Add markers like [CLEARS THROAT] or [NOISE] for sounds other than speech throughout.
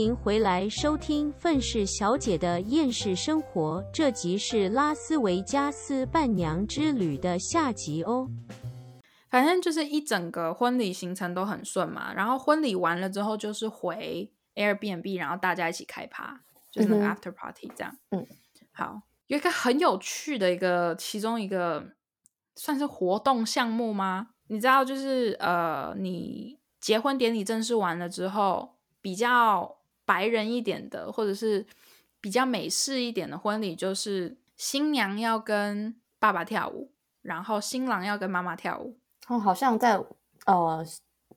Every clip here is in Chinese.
迎回来收听《愤世小姐的厌世生活》，这集是拉斯维加斯伴娘之旅的下集哦。反正就是一整个婚礼行程都很顺嘛，然后婚礼完了之后就是回 Airbnb，然后大家一起开趴，就是那个 after party 这样。嗯，好，有一个很有趣的一个，其中一个算是活动项目吗？你知道，就是呃，你结婚典礼正式完了之后，比较白人一点的，或者是比较美式一点的婚礼，就是新娘要跟爸爸跳舞，然后新郎要跟妈妈跳舞。哦，好像在呃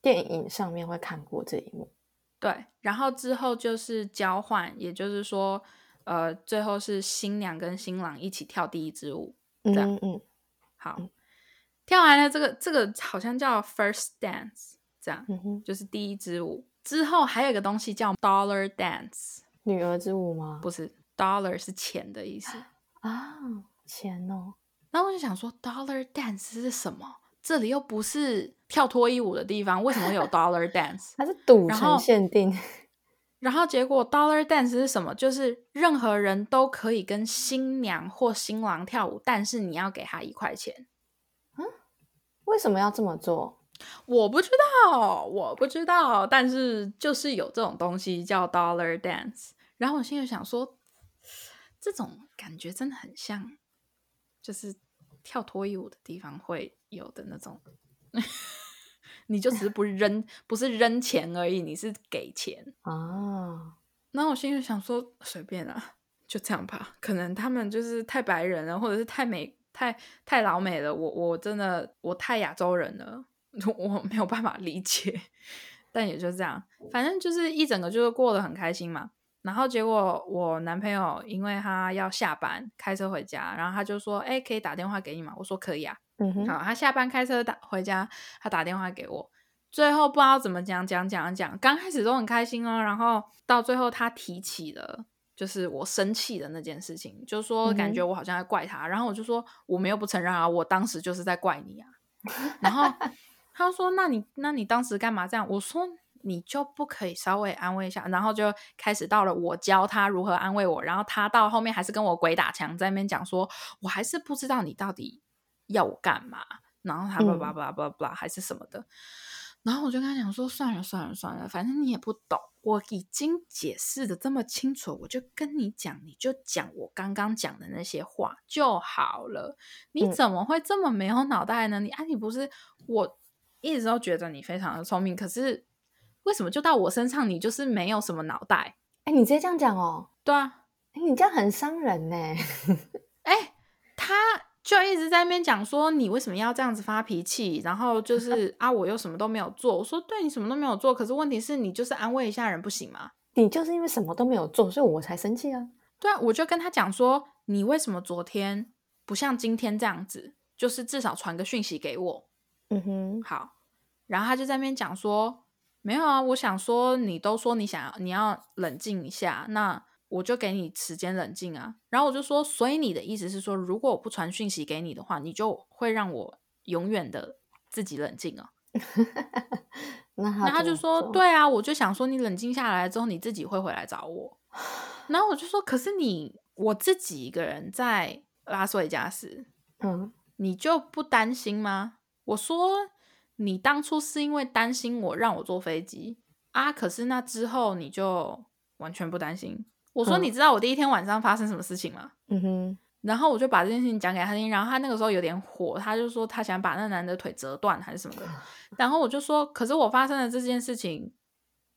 电影上面会看过这一幕。对，然后之后就是交换，也就是说，呃，最后是新娘跟新郎一起跳第一支舞，这样。嗯嗯，好，跳完了这个这个好像叫 first dance，这样，嗯哼，就是第一支舞。之后还有一个东西叫 dollar dance，女儿之舞吗？不是，dollar 是钱的意思。啊，钱哦。然后我就想说，dollar dance 是什么？这里又不是跳脱衣舞的地方，为什么有 [LAUGHS] dollar dance？它是赌城限定。然后结果 dollar dance 是什么？就是任何人都可以跟新娘或新郎跳舞，但是你要给他一块钱。为什么要这么做？我不知道，我不知道，但是就是有这种东西叫 dollar dance。然后我心里想说，这种感觉真的很像，就是跳脱衣舞的地方会有的那种。[LAUGHS] 你就只是不扔，不是扔钱而已，你是给钱。啊，然后我心里想说，随便啊，就这样吧。可能他们就是太白人了，或者是太美、太太老美了。我我真的我太亚洲人了，我 [LAUGHS] 没有办法理解。但也就这样，反正就是一整个就是过得很开心嘛。然后结果我男朋友因为他要下班开车回家，然后他就说：“哎，可以打电话给你吗？”我说：“可以啊。”嗯哼，好，他下班开车打回家，他打电话给我，最后不知道怎么讲讲讲讲，刚开始都很开心哦，然后到最后他提起了就是我生气的那件事情，就是说感觉我好像在怪他，然后我就说我没有不承认啊，我当时就是在怪你啊，然后他说那你那你当时干嘛这样？我说你就不可以稍微安慰一下，然后就开始到了我教他如何安慰我，然后他到后面还是跟我鬼打墙，在那边讲说我还是不知道你到底要我干嘛，然后他嗯叭叭叭叭叭还是什么的，然后我就跟他讲说算了算了算了，反正你也不懂，我已经解释的这么清楚，我就跟你讲，你就讲我刚刚讲的那些话就好了。你嗯怎么会这么没有脑袋呢？你啊，你不是我一直都觉得你非常的聪明，可是为什么就到我身上你就是没有什么脑袋？哎，你直接这样讲哦。对啊，哎，你这样很伤人呢。哎，他就一直在那边讲说你为什么要这样子发脾气，然后就是 [LAUGHS] 啊，我又什么都没有做。我说对你什么都没有做，可是问题是你就是安慰一下人不行吗？你就是因为什么都没有做，所以我才生气啊。对啊，我就跟他讲说，你为什么昨天不像今天这样子，就是至少传个讯息给我。嗯哼，好，然后他就在那边讲说，没有啊，我想说你都说你想要你要冷静一下，那我就给你时间冷静啊。然后我就说，所以你的意思是说，如果我不传讯息给你的话，你就会让我永远的自己冷静啊？[LAUGHS] 那他那他就说，对啊，我就想说你冷静下来之后，你自己会回来找我。[LAUGHS] 然后我就说，可是你我自己一个人在拉斯维加斯，嗯，你就不担心吗？我说你当初是因为担心我让我坐飞机啊，可是那之后你就完全不担心。我说嗯你知道我第一天晚上发生什么事情吗？嗯哼，然后我就把这件事情讲给他听，然后他那个时候有点火，他就说他想把那男的腿折断还是什么的。然后我就说，可是我发生了这件事情，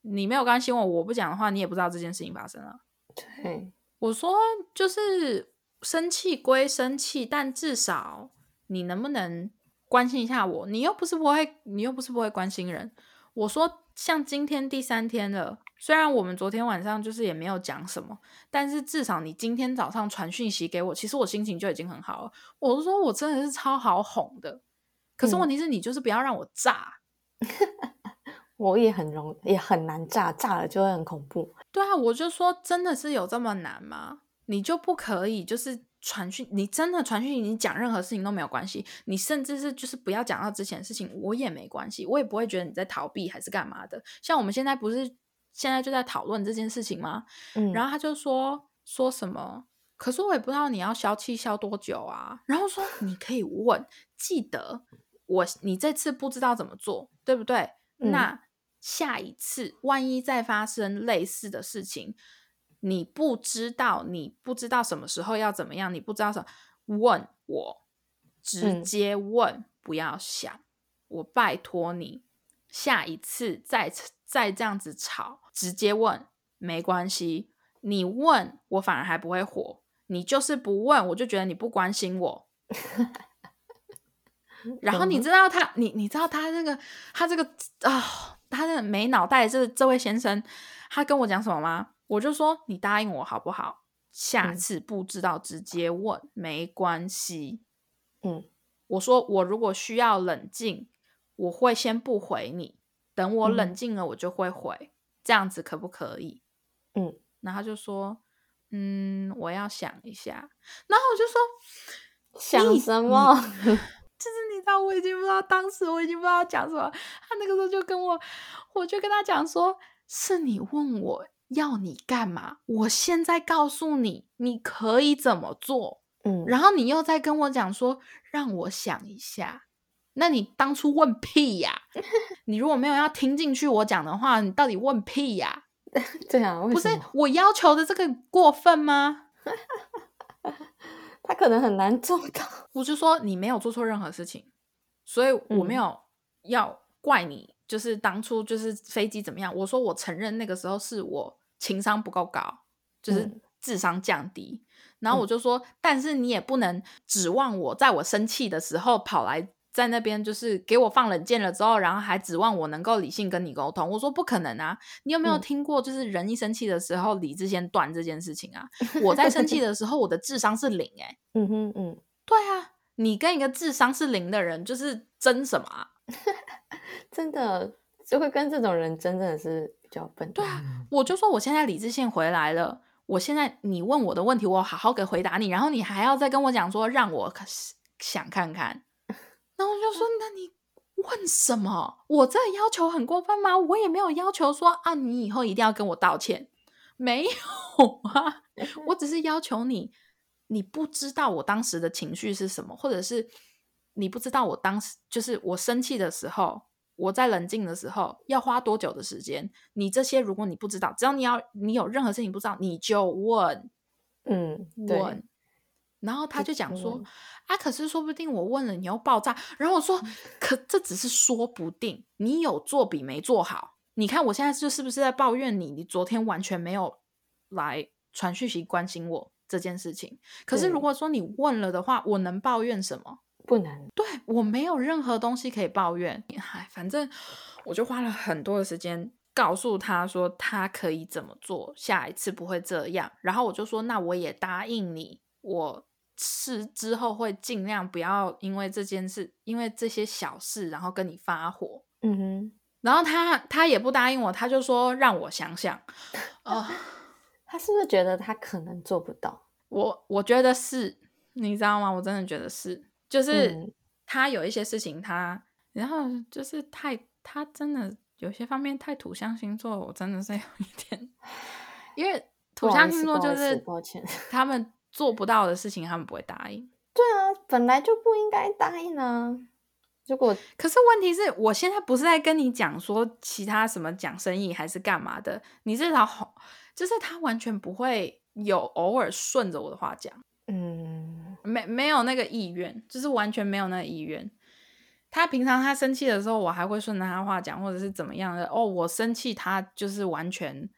你没有关心我，我不讲的话，你也不知道这件事情发生了。对，我说就是生气归生气，但至少你能不能关心一下我？你又不是不会，你又不是不会关心人。我说像今天第三天了，虽然我们昨天晚上就是也没有讲什么，但是至少你今天早上传讯息给我，其实我心情就已经很好了。我是说我真的是超好哄的，可是嗯问题是你就是不要让我炸。[LAUGHS] 我也很容也很难炸，炸了就会很恐怖。对啊，我就说真的是有这么难吗？你就不可以就是传讯，你真的传讯，你讲任何事情都没有关系，你甚至是就是不要讲到之前的事情，我也没关系，我也不会觉得你在逃避还是干嘛的。像我们现在不是现在就在讨论这件事情吗？嗯，然后他就说说什么，可是我也不知道你要消气消多久啊。然后说你可以问，记得我你这次不知道怎么做，对不对？嗯那下一次万一再发生类似的事情，你不知道，你不知道什么时候要怎么样，你不知道什么，问我，直嗯接问，不要想，我拜托你，下一次再再这样子吵，直接问没关系。你问我反而还不会火，你就是不问，我就觉得你不关心我。[LAUGHS] 然后你嗯知道他，你你知道他那个他这个啊、他的没脑袋这这位先生，他跟我讲什么吗？我就说你答应我好不好？下嗯次不知道直接问，没关系。嗯我说我如果需要冷静，我会先不回你，等我冷嗯静了我就会回，这样子可不可以？嗯，然后他就说，嗯，我要想一下。然后我就说，想什么？[LAUGHS] 就是你知道，我已经不知道当时我已经不知道讲什么。他那个时候就跟我，我就跟他讲说，是你问我要你干嘛，我现在告诉你，你可以怎么做。嗯，然后你又在跟我讲说，让我想一下。那你当初问屁呀、[LAUGHS] 你如果没有要听进去我讲的话，你到底问屁呀、[LAUGHS] 对啊，不是我要求的这个过分吗？[LAUGHS] 他可能很难做到。我就说你没有做错任何事情，所以我没嗯有要怪你，就是当初就是飞机怎么样。我说我承认那个时候是我情商不够高，就是嗯智商降低。然后我就说，但是你也不能指望我在我生气的时候跑来在那边就是给我放冷箭了之后，然后还指望我能够理性跟你沟通。我说不可能啊！你有没有嗯听过，就是人一生气的时候理智先断这件事情啊？我在生气的时候，我的智商是零、欸，嗯哼嗯，对啊，你跟一个智商是零的人，就是争什么啊？真的就会跟这种人真的是比较笨。对啊，我就说我现在理智线回来了，我现在你问我的问题，我好好给回答你，然后你还要再跟我讲说让我想看看，[LAUGHS] 然后我就说那你问什么？我这要求很过分吗？我也没有要求说啊，你以后一定要跟我道歉，没有啊，我只是要求你，你不知道我当时的情绪是什么，或者是你不知道我当时就是我生气的时候，我在冷静的时候要花多久的时间。你这些如果你不知道，只要你要你有任何事情不知道，你就问嗯，对，问。然后他就讲说问啊，可是说不定我问了你又爆炸。然后我嗯说，可这只是说不定，你有做比没做好。你看我现在就是不是在抱怨你？你昨天完全没有来传讯息关心我这件事情。可是如果说你问了的话，我能抱怨什么？不能。对我没有任何东西可以抱怨，哎，反正我就花了很多的时间告诉他说他可以怎么做，下一次不会这样。然后我就说，那我也答应你，我是之后会尽量不要因为这件事，因为这些小事，然后跟你发火。嗯哼，然后他他也不答应我，他就说让我想想。啊、[LAUGHS] 他是不是觉得他可能做不到？我我觉得是，你知道吗？我真的觉得是，就是嗯他有一些事情他，然后就是太他真的有些方面太土象星座，我真的是有一点，因为土象星座就是抱歉他们做不到的事情，他们不会答应。对啊，本来就不应该答应啊。如果可是问题是我现在不是在跟你讲说其他什么讲生意还是干嘛的，你至少好，就是他完全不会有偶尔顺着我的话讲。嗯没没有那个意愿，就是完全没有那个意愿。他平常他生气的时候，我还会顺着他话讲，或者是怎么样的。哦，我生气，他就是完全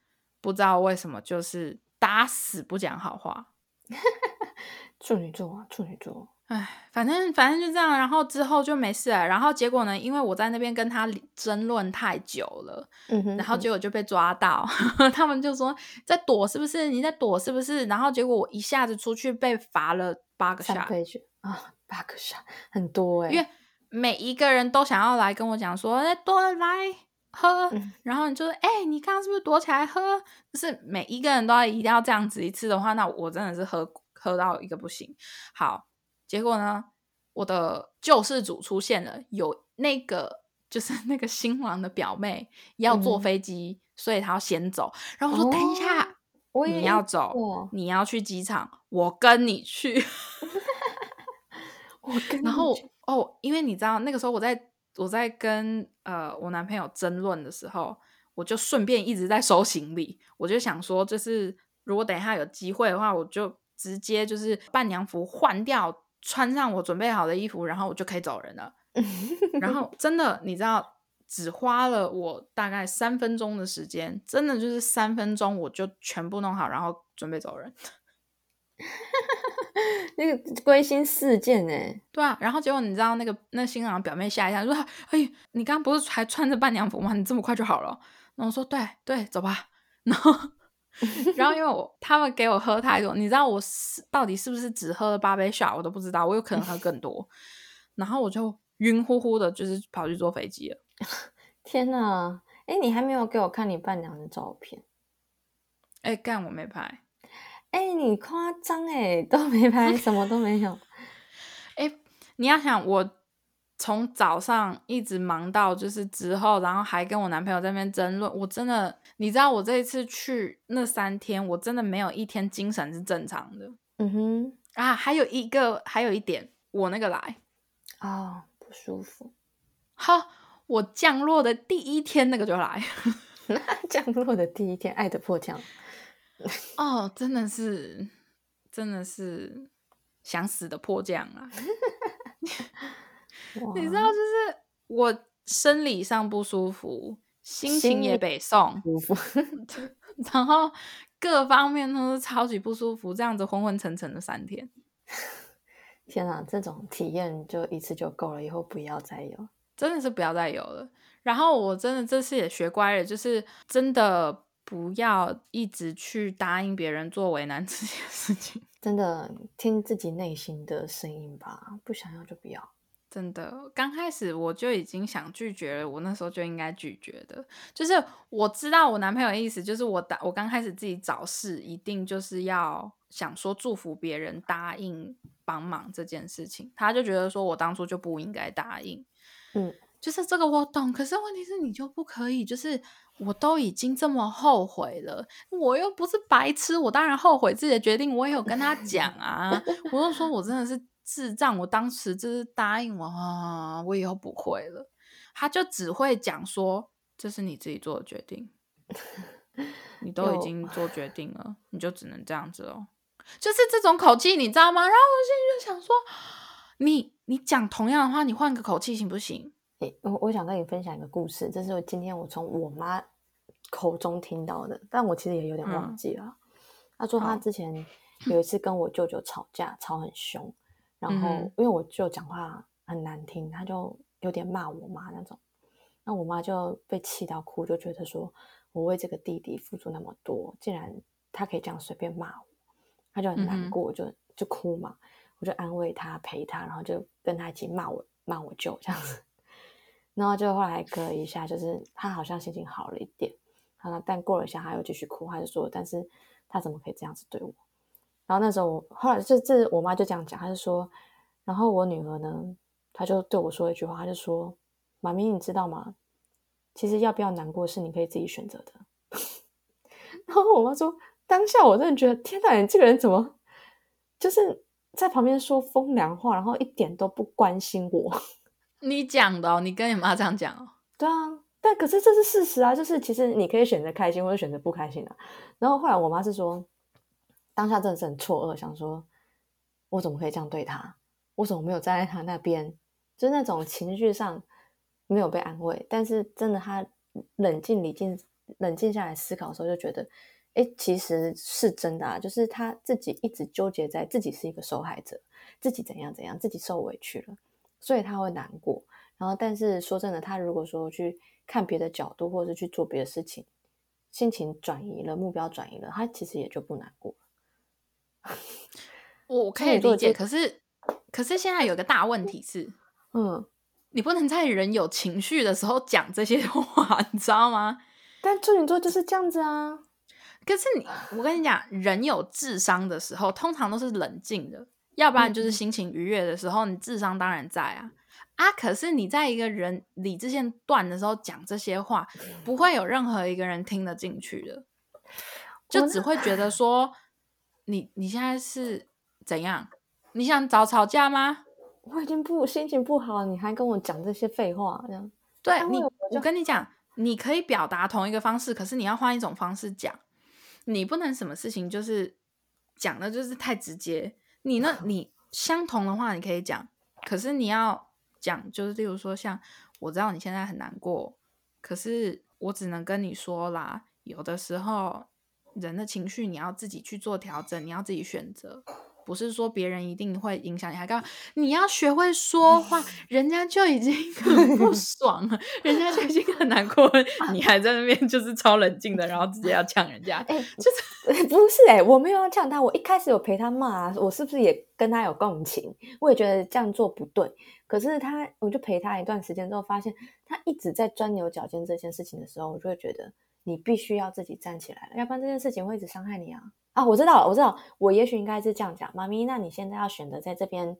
不知道为什么，就是打死不讲好话。[LAUGHS] 处女座啊，处女座，唉，反正反正就这样，然后之后就没事了。然后结果呢，因为我在那边跟他争论太久了，嗯哼，然后嗯结果就被抓到，[LAUGHS] 他们就说在躲是不是？你在躲是不是？然后结果我一下子出去被罚了八个三下，啊，八个下很多哎、因为每一个人都想要来跟我讲说，哎、多来喝，嗯然后你就说，哎、你刚刚是不是躲起来喝？就是每一个人都要一定要这样子一次的话，那我真的是喝喝到一个不行。好，结果呢，我的救世主出现了，有那个就是那个新郎的表妹要坐嗯飞机，所以她要先走。然后我说：“等一下，你要走，你要去机场，我跟你去。然后哦，因为你知道那个时候我在我在跟呃我男朋友争论的时候，我就顺便一直在收行李。我就想说，就是如果等一下有机会的话，我就直接就是伴娘服换掉，穿上我准备好的衣服，然后我就可以走人了。[LAUGHS] 然后真的，你知道，只花了我大概三分钟的时间，真的就是三分钟，我就全部弄好，然后准备走人。[LAUGHS] [LAUGHS] 那个归心似箭哎，对啊，然后结果你知道那个那新郎表妹吓一下，说：“哎，你刚刚不是还穿着伴娘服吗？你这么快就好了？”然后我说：“对对，走吧。[LAUGHS] ”然后，然后因为我他们给我喝太多，你知道我是到底是不是只喝了八杯 shot，我都不知道，我有可能喝更多。然后我就晕乎乎的，就是跑去坐飞机了。[LAUGHS] 天呐！哎，你还没有给我看你伴娘的照片。哎，干我没拍。哎，你夸张哎，[LAUGHS] 都没拍，什么都没有。[LAUGHS] 哎，你要想我从早上一直忙到就是之后，然后还跟我男朋友在那边争论。我真的，你知道我这一次去那三天，我真的没有一天精神是正常的嗯哼，啊。还有一个，还有一点，我那个来，哦，不舒服。好，我降落的第一天那个就来。[LAUGHS] 降落的第一天，爱的迫降。[LAUGHS] 哦，真的是，真的是想死的迫降啊！[LAUGHS] 你知道，就是我生理上不舒服，心情也北宋，舒服。[LAUGHS] 然后各方面都是超级不舒服，这样子昏昏沉沉的三天。天哪，这种体验就一次就够了，以后不要再有。真的是不要再有了。然后我真的这次也学乖了，就是真的不要一直去答应别人做为难自己的事情。[LAUGHS] 真的听自己内心的声音吧，不想要就不要。真的，刚开始我就已经想拒绝了，我那时候就应该拒绝的。就是我知道我男朋友的意思，就是我打我刚开始自己找事，一定就是要想说祝福别人答应帮忙这件事情，他就觉得说我当初就不应该答应。嗯，就是这个我懂，可是问题是你就不可以，就是我都已经这么后悔了，我又不是白痴，我当然后悔自己的决定，我也有跟他讲啊，我就说我真的是智障，我当时就是答应我啊，我以后不会了，他就只会讲说这是你自己做的决定，你 [LAUGHS] 都已经做决定了，你就只能这样子哦，就是这种口气，你知道吗？然后我现在就想说，你你讲同样的话，你换个口气行不行？诶我我想跟你分享一个故事，这是我今天我从我妈口中听到的，但我其实也有点忘嗯。记了。她说她之前 [CLEARS THROAT] 有一次跟我舅舅吵架，吵很凶，然后因为我舅讲话很难听，他就有点骂我妈那种，那我妈就被气到哭，就觉得说我为这个弟弟付出那么多，竟然他可以这样随便骂我，她就很难过，就就哭嘛，我就安慰她陪她，然后就跟她一起骂我骂我舅这样子。然后就后来隔一下，就是他好像心情好了一点，啊，但过了一下他又继续哭，他就说，但是他怎么可以这样子对我？然后那时候我后来这这我妈就这样讲，她就说，然后我女儿呢，她就对我说一句话，她就说，妈咪你知道吗？其实要不要难过是你可以自己选择的。[LAUGHS] 然后我妈说，当下我真的觉得，天哪，你这个人怎么就是在旁边说风凉话，然后一点都不关心我。你讲的，你跟你妈这样讲哦。对啊，但可是这是事实啊，就是其实你可以选择开心或者选择不开心啊。然后后来我妈是说，当下真的是很错愕，想说我怎么可以这样对她？我怎么没有站在她那边？就是那种情绪上没有被安慰，但是真的她冷静、理静、冷静下来思考的时候，就觉得，哎，其实是真的啊，就是他自己一直纠结在自己是一个受害者，自己怎样怎样，自己受委屈了。所以他会难过，然后但是说真的，他如果说去看别的角度，或者是去做别的事情，心情转移了，目标转移了，他其实也就不难过。[LAUGHS] 我可以理解，可是可是现在有个大问题是，嗯，你不能在人有情绪的时候讲这些 [LAUGHS] 话，你知道吗？但处女座就是这样子啊。可是你，我跟你讲，人有智商的时候，通常都是冷静的，要不然就是嗯心情愉悦的时候，你智商当然在啊。啊，可是你在一个人理智线断的时候讲这些话，不会有任何一个人听得进去的，就只会觉得说你你现在是怎样？你想找吵架吗？我已经不心情不好，你还跟我讲这些废话，这样对你，我跟你讲，你可以表达同一个方式，可是你要换一种方式讲，你不能什么事情就是讲的就是太直接。你那，你相同的话你可以讲，可是你要讲，就是例如说，像我知道你现在很难过，可是我只能跟你说啦，有的时候人的情绪你要自己去做调整，你要自己选择。不是说别人一定会影响你，还告你要学会说话，人家就已经很不爽了，人家就已经很难过，[LAUGHS] 你还在那边就是超冷静的，然后直接要呛人家，哎、就是不是哎、我没有要呛他，我一开始有陪他骂、啊，我是不是也跟他有共情？我也觉得这样做不对，可是他，我就陪他一段时间之后，发现他一直在钻牛角尖这件事情的时候，我就会觉得你必须要自己站起来了，要不然这件事情会一直伤害你啊。啊，我知道了，我知道，我也许应该是这样讲，妈咪，那你现在要选择在这边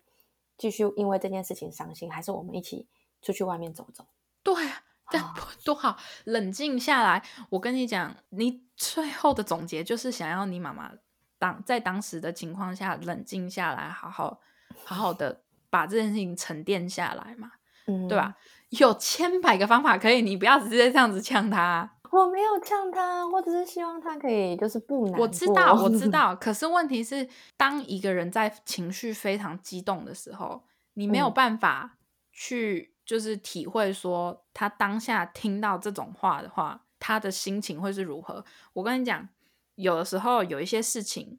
继续因为这件事情伤心，还是我们一起出去外面走走？对啊，这样多好，冷静下来。我跟你讲，你最后的总结就是想要你妈妈当在当时的情况下冷静下来，好好好好的 [LAUGHS] 把这件事情沉淀下来嘛，嗯，对吧？？有千百个方法可以，你不要直接这样子呛他。我没有呛他，我只是希望他可以就是不难过。我知道，我知道。可是问题是，当一个人在情绪非常激动的时候，你没有嗯办法去就是体会说他当下听到这种话的话，他的心情会是如何。我跟你讲，有的时候有一些事情，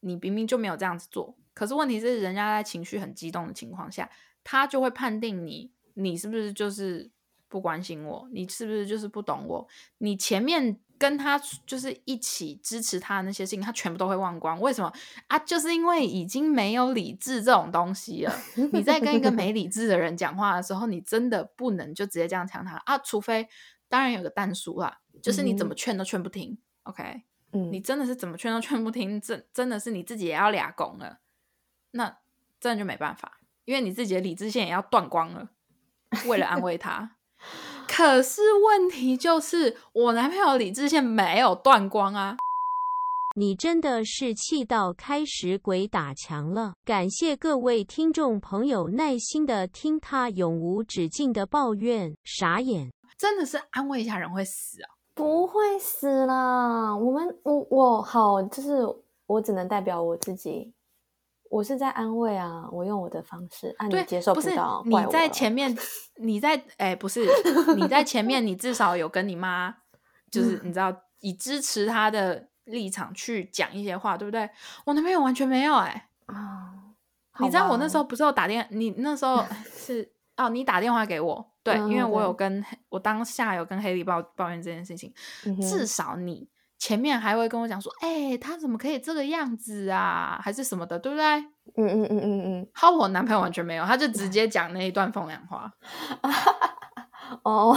你明明就没有这样子做，可是问题是，人家在情绪很激动的情况下，他就会判定你，你是不是就是不关心我？你是不是就是不懂我？你前面跟他就是一起支持他的那些事情，他全部都会忘光。为什么啊？就是因为已经没有理智这种东西了。[LAUGHS] 你在跟一个没理智的人讲话的时候，你真的不能就直接这样呛他啊！除非当然有个淡书啦，就是你怎么劝都劝不听。OK，嗯，你真的是怎么劝都劝不听，真真的是你自己也要俩拱了，那真的就没办法，因为你自己的理智线也要断光了，为了安慰他。可是问题就是，我男朋友理智线没有断光啊！你真的是气到开始鬼打墙了。感谢各位听众朋友耐心的听他永无止境的抱怨，傻眼。真的是安慰一下人会死啊！不会死啦。我们我我好，就是我只能代表我自己。我是在安慰啊，我用我的方式，啊，对，你接受不是到，你在前面，[LAUGHS] 你在哎、不是你在前面，你至少有跟你妈，就是你知道以支持她的立场去讲一些话，对不对？我男朋友完全没有哎、啊，你知道我那时候候不是有打电，你那时候 [LAUGHS] 是哦，你打电话给我，对，因为嗯我有跟我当下有跟黑莉抱抱怨这件事情，嗯至少你前面还会跟我讲说，哎、他怎么可以这个样子啊，还是什么的，对不对？嗯嗯嗯嗯嗯，好，我男朋友完全没有，他就直接讲那一段风凉话，[LAUGHS] 哦，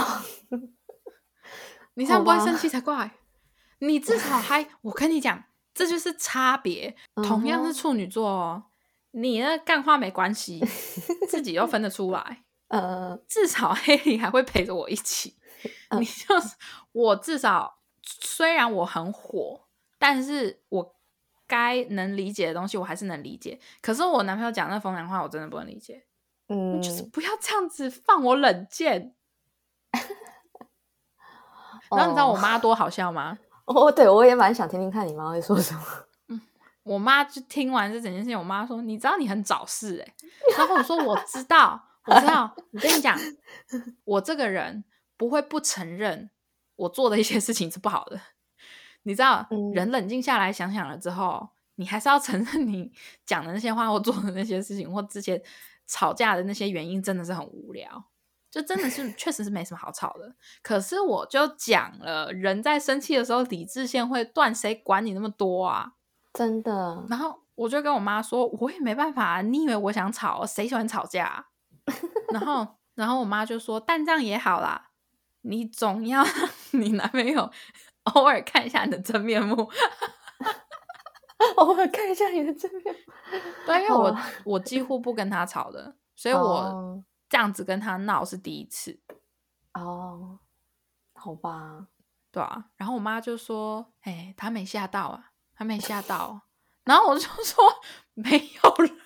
[LAUGHS] 你这样不会生气才怪。[LAUGHS] 你至少还，我跟你讲，这就是差别。同样是处女座哦，你那干话没关系，自己又分得出来。呃，至少黑里还会陪着我一起。嗯你就是我，至少虽然我很火，但是我该能理解的东西，我还是能理解。可是我男朋友讲那风凉话，我真的不能理解。嗯，就是不要这样子放我冷箭。[LAUGHS] 然后你知道我哦妈多好笑吗？[LAUGHS] 哦，对我也蛮想听听看你妈会说什么。嗯我妈就听完这整件事情，我妈说：“你知道你很早事哎、欸。”然后我说：“我知道，我知道。我跟你讲，我这个人不会不承认我做的一些事情是不好的。你知道，嗯人冷静下来想想了之后，你还是要承认你讲的那些话或做的那些事情，或之前吵架的那些原因真的是很无聊。”就真的是确实是没什么好吵的，可是我就讲了，人在生气的时候理智线会断，谁管你那么多啊？真的，然后我就跟我妈说，我也没办法、啊，你以为我想吵？谁喜欢吵架啊、[LAUGHS] 然后，然后我妈就说，但这样也好啦，你总要让 [LAUGHS] 你男朋友 [LAUGHS] 偶尔看一下你的真面目。[LAUGHS] 偶尔看一下你的真面目。对，因为我哦我几乎不跟他吵的，所以我哦这样子跟他闹是第一次，哦，好吧，对啊。然后我妈就说：“哎，他没吓到啊，他没吓到。”然后我就说：“没有了。”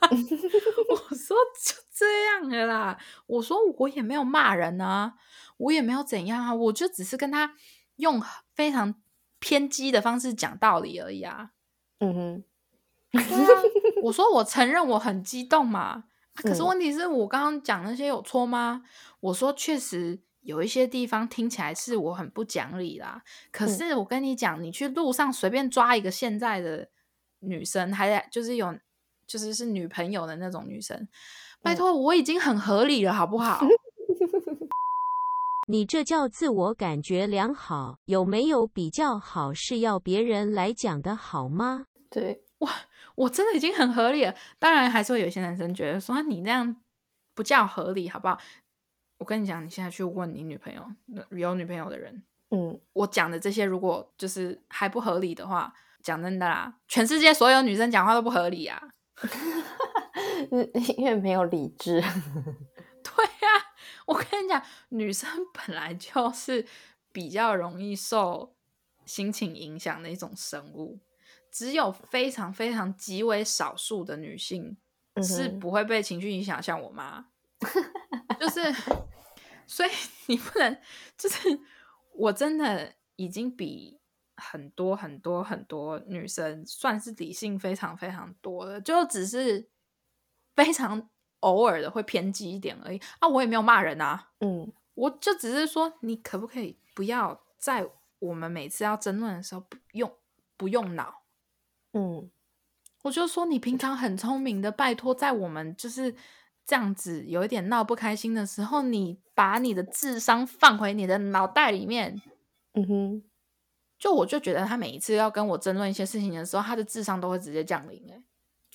[LAUGHS] 我 [LAUGHS] 说：“就这样的啦。”我说：“我也没有骂人啊，我也没有怎样啊，我就只是跟他用非常偏激的方式讲道理而已啊。”嗯哼，啊，我说我承认我很激动嘛，啊可是嗯问题是我刚刚讲那些有错吗？我说确实有一些地方听起来是我很不讲理啦。可嗯是我跟你讲，你去路上随便抓一个现在的女生，还就是有就是是女朋友的那种女生，拜嗯托我已经很合理了，好不好？[LAUGHS] 你这叫自我感觉良好，有没有比较好是要别人来讲的好吗？对，哇我真的已经很合理了。当然，还是会有些男生觉得说啊你那样不叫合理，好不好？我跟你讲，你现在去问你女朋友，有女朋友的人，嗯，我讲的这些，如果就是还不合理的话，讲真的啦，全世界所有女生讲话都不合理啊。嗯 [LAUGHS] 因为没有理智，[LAUGHS] 对呀、我跟你讲，女生本来就是比较容易受心情影响的一种生物，只有非常非常极为少数的女性嗯是不会被情绪影响，像我妈，就是，[LAUGHS] 所以你不能，就是我真的已经比很多很多很多女生算是理性非常非常多的，就只是非常偶尔的会偏激一点而已啊，我也没有骂人啊，嗯我就只是说，你可不可以不要在我们每次要争论的时候不用不用脑？嗯我就说你平常很聪明的，拜托，在我们就是这样子有一点闹不开心的时候，你把你的智商放回你的脑袋里面。嗯哼，就我就觉得他每一次要跟我争论一些事情的时候，他的智商都会直接降临、欸。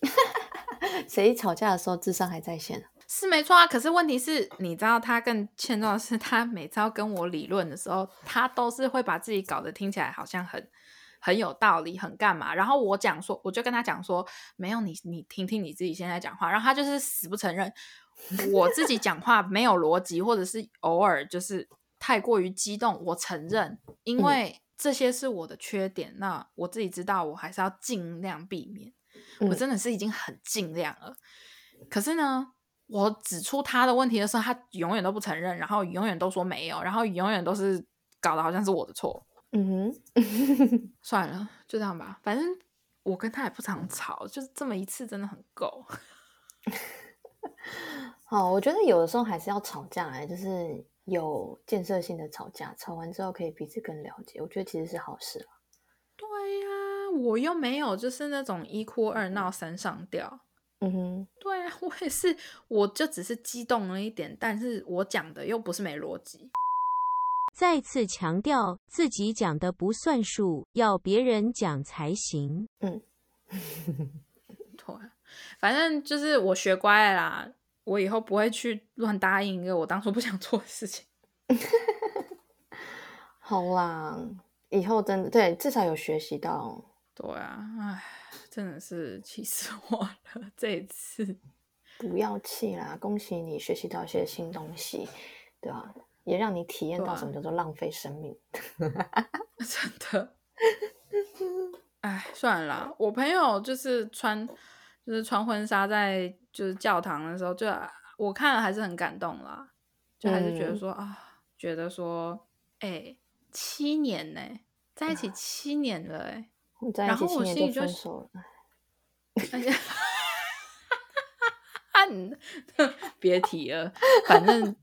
[LAUGHS] 谁吵架的时候智商还在线？是没错啊，可是问题是，你知道他更欠揍的是，他每次要跟我理论的时候，他都是会把自己搞得听起来好像很很有道理，很干嘛。然后我讲说，我就跟他讲说，没有你，你听听你自己现在讲话。然后他就是死不承认，我自己讲话没有逻辑，或者是偶尔就是太过于激动。我承认，因为这些是我的缺点，那我自己知道，我还是要尽量避免。我嗯真的是已经很尽量了。可是呢，我指出他的问题的时候，他永远都不承认，然后永远都说没有，然后永远都是搞得好像是我的错。嗯哼，[LAUGHS] 算了，就这样吧，反正我跟他也不常吵，就是这么一次真的很够。[LAUGHS] 好，我觉得有的时候还是要吵架，哎，就是有建设性的吵架，吵完之后可以彼此更了解，我觉得其实是好事啦。对呀、我又没有就是那种一哭二闹三上吊。嗯哼，对啊，我也是，我就只是激动了一点，但是我讲的又不是没逻辑。再次强调自己讲的不算数，要别人讲才行。嗯 [LAUGHS] 对，反正就是我学乖了啦，我以后不会去乱答应一个我当初不想做的事情。[LAUGHS] 好啦，以后真的对，至少有学习到。对啊，唉，真的是气死我了！这一次，[LAUGHS] 不要气啦，恭喜你学习到一些新东西，对吧、也让你体验到什么叫做浪费生命。[LAUGHS] 真的，唉，算了啦。我朋友就是穿，就是穿婚纱在就是教堂的时候，就我看了还是很感动啦，就还是觉得嗯说、啊，觉得说，哎、七年呢、在一起七年了、哎。我在一然后我心里就别提了，反正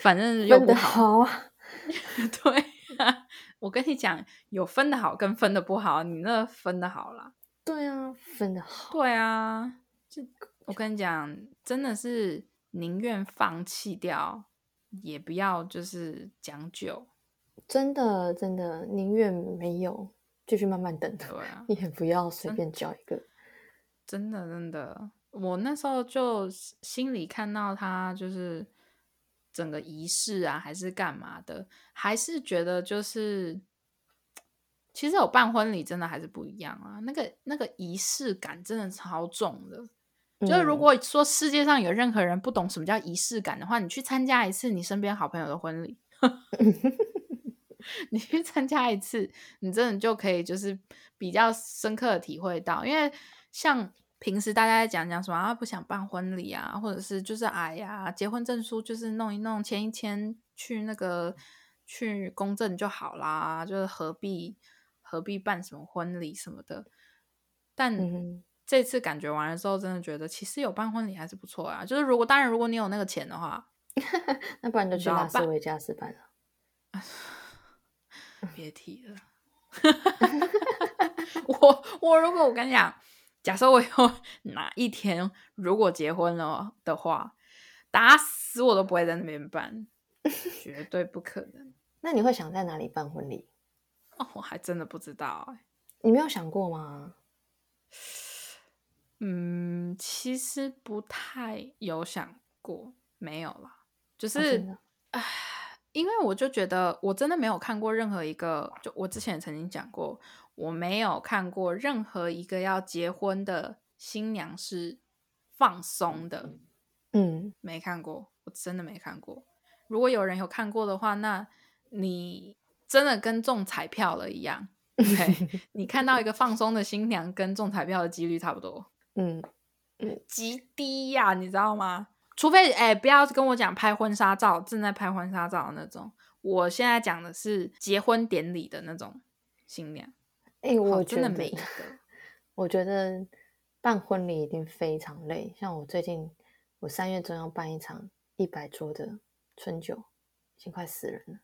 反正又不好。[LAUGHS] 对啊，我跟你讲，有分的好跟分的不好，你那分的好啦。对啊，分的好。对啊，就我跟你讲，真的是宁愿放弃掉，也不要就是将就。真的真的宁愿没有，继续慢慢等，对啊，[LAUGHS] 也不要随便交一个。真的真的，我那时候就心里看到他就是整个仪式啊，还是干嘛的，还是觉得就是，其实有办婚礼真的还是不一样啊，那个那个仪式感真的超重的。就是如嗯果说世界上有任何人不懂什么叫仪式感的话，你去参加一次你身边好朋友的婚礼，[LAUGHS] 你去参加一次，你真的就可以就是比较深刻的体会到，因为像平时大家在讲讲什么啊，不想办婚礼啊，或者是就是哎呀，结婚证书就是弄一弄，签一签，去那个去公证就好啦，就是何必何必办什么婚礼什么的。但这次感觉完了之后，真的觉得其实有办婚礼还是不错啊。就是如果当然，如果你有那个钱的话，[LAUGHS] 那不然就去拉斯维加斯办了。[LAUGHS] 别提了。[LAUGHS] 我我如果我跟你讲，假设我有哪一天如果结婚了的话，打死我都不会在那边办，绝对不可能。那你会想在哪里办婚礼？哦，我还真的不知道哎、你没有想过吗？嗯，其实不太有想过，没有啦，就哦是真的唉，[SIGHS] 因为我就觉得我真的没有看过任何一个，就我之前也曾经讲过，我没有看过任何一个要结婚的新娘是放松的，嗯，没看过，我真的没看过。如果有人有看过的话，那你真的跟中彩票了一样。[LAUGHS] 对你看到一个放松的新娘，跟中彩票的几率差不多。嗯，极低呀、你知道吗？除非哎、不要跟我讲拍婚纱照，正在拍婚纱照的那种。我现在讲的是结婚典礼的那种新娘，哎、好我真的每一个。我觉得办婚礼一定非常累。像我最近，我三月中要办一场一百桌的春酒，已经快死人了，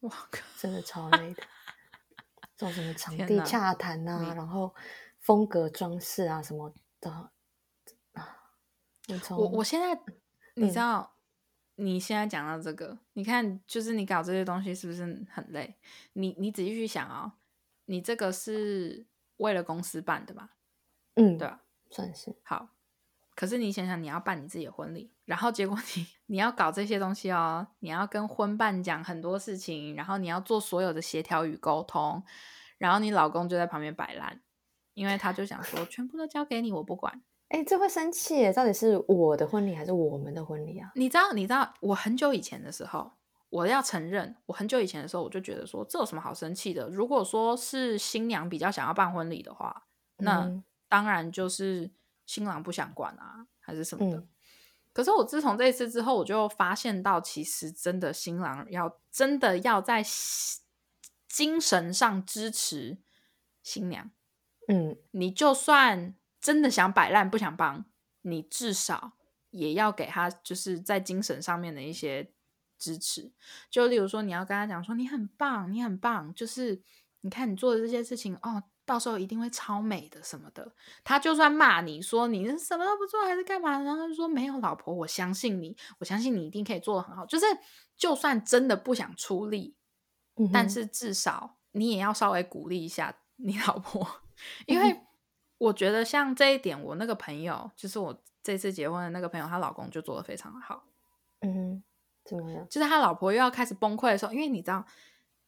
我靠，真的超累的。[LAUGHS] 这种什么场地洽谈啊，然后风格装饰啊什么的我我现在 [SNIFFS] 你嗯知道，你现在讲到这个，你看，就是你搞这些东西是不是很累？你你仔细去想啊、你这个是为了公司办的吧？嗯，对吧？算是好，可是你想想，你要办你自己的婚礼，然后结果 [LAUGHS] 你你要搞这些东西哦，你要跟婚办讲很多事情，然后你要做所有的协调与沟通，然后你老公就在旁边摆烂，因为他就想说全部都交给你，我不管。哎、这会生气耶！到底是我的婚礼还是我们的婚礼啊？你知道，你知道，我很久以前的时候，我要承认，我很久以前的时候，我就觉得说，这有什么好生气的？如果说是新娘比较想要办婚礼的话，那嗯当然就是新郎不想管啊，还是什么的。嗯可是我自从这一次之后，我就发现到，其实真的新郎要真的要在精神上支持新娘。嗯你就算真的想摆烂不想帮，你至少也要给他就是在精神上面的一些支持。就例如说，你要跟他讲说你很棒，你很棒，就是你看你做的这些事情哦，到时候一定会超美的什么的。他就算骂你说你什么都不做还是干嘛，然后他就说没有老婆，我相信你，我相信你一定可以做的很好。就是就算真的不想出力，嗯，但是至少你也要稍微鼓励一下你老婆，因嗯为我觉得像这一点，我那个朋友，就是我这次结婚的那个朋友，她老公就做的非常的好。嗯，怎么样？就是他老婆又要开始崩溃的时候，因为你知道，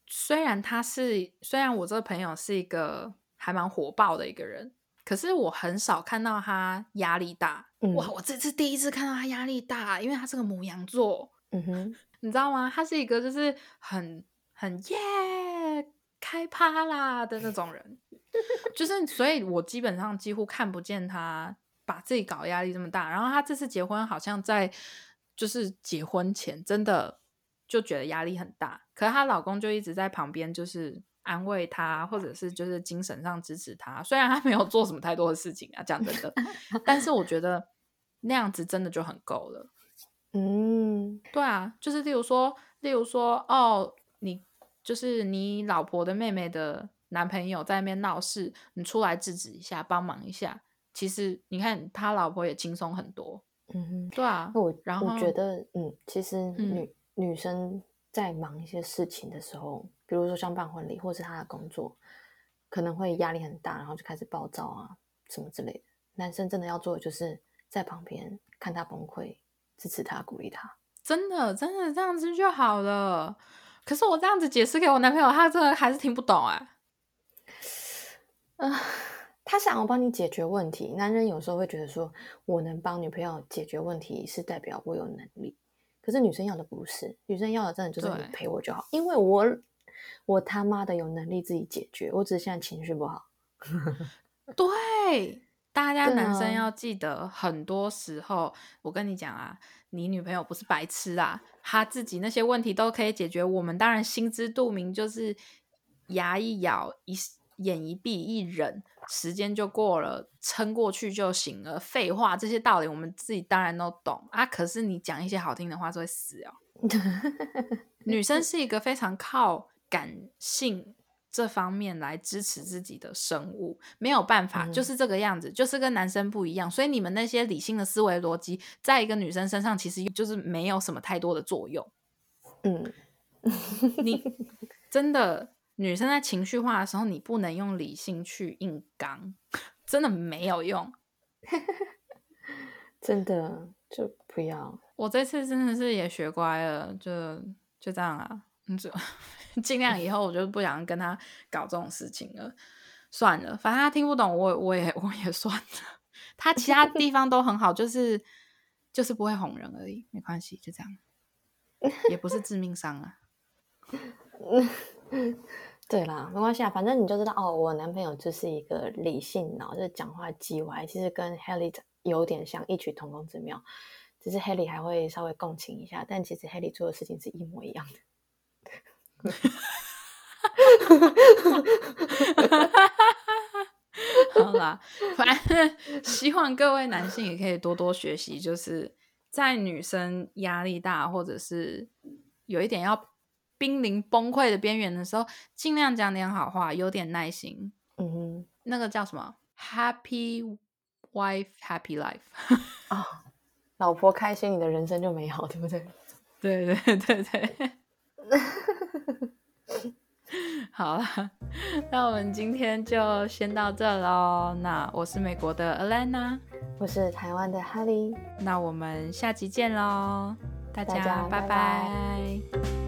虽然他是，虽然我这个朋友是一个还蛮火爆的一个人，可是我很少看到他压力大。嗯哇，我这次第一次看到他压力大，因为他是个母羊座。嗯哼，你知道吗？他是一个就是很很耶开趴啦的那种人，就是所以，我基本上几乎看不见他把自己搞压力这么大。然后他这次结婚，好像在就是结婚前真的就觉得压力很大，可是她老公就一直在旁边就是安慰他，或者是就是精神上支持他。虽然他没有做什么太多的事情啊，讲真的，[LAUGHS] 但是我觉得那样子真的就很够了。嗯对啊，就是例如说，例如说，哦，你就是你老婆的妹妹的男朋友在那边闹事，你出来制止一下，帮忙一下。其实你看他老婆也轻松很多。嗯哼。对啊，我然后我觉得，嗯，其实嗯女、女生在忙一些事情的时候，比如说像办婚礼，或是他的工作，可能会压力很大，然后就开始暴躁啊什么之类的。男生真的要做的就是在旁边看他崩溃，支持他，鼓励他。真的真的这样子就好了。可是我这样子解释给我男朋友，他真的还是听不懂哎、[SIGHS] 啊、他想要帮你解决问题。男人有时候会觉得说，我能帮女朋友解决问题，是代表我有能力。可是女生要的不是，女生要的真的就是你陪我就好，因为我我他妈的有能力自己解决，我只是现在情绪不好。[LAUGHS] 对，大家男生要记得，很多时候我跟你讲啊，你女朋友不是白痴啊，她自己那些问题都可以解决。我们当然心知肚明，就是牙一咬，一眼一闭，一忍，时间就过了，撑过去就行了。废话，这些道理我们自己当然都懂啊。可是你讲一些好听的话，就会死哦。[LAUGHS] 女生是一个非常靠感性。这方面来支持自己的生物没有办法，就是这个样子，就是跟男生不一样。所以你们那些理性的思维逻辑，在一个女生身上其实就是没有什么太多的作用。嗯，你 [LAUGHS] 真的女生在情绪化的时候，你不能用理性去硬刚，真的没有用。[LAUGHS] 真的就不要。我这次真的是也学乖了，就就这样啊，就。[LAUGHS] 尽量以后我就不想跟他搞这种事情了，算了，反正他听不懂，我我也我也算了。他其他地方都很好，就是就是不会哄人而已，没关系，就这样，也不是致命伤啊。[LAUGHS] 对啦，没关系啊，反正你就知道哦，我男朋友就是一个理性脑，就是讲话叽歪，其实跟 Helly 有点像，异曲同工之妙，只是 Helly 还会稍微共情一下，但其实 Helly 做的事情是一模一样的。哈，[LAUGHS] 好啦，反正希望各位男性也可以多多学习，就是在女生压力大或者是有一点要濒临崩溃的边缘的时候，尽量讲点好话，有点耐心。嗯哼，那个叫什么？Happy wife, happy life。啊，老婆开心，你的人生就美好，对不对？对对对对。[LAUGHS] 好了，那我们今天就先到这喽。那我是美国的 Alana，我是台湾的 Honey 那我们下集见喽，大家拜拜。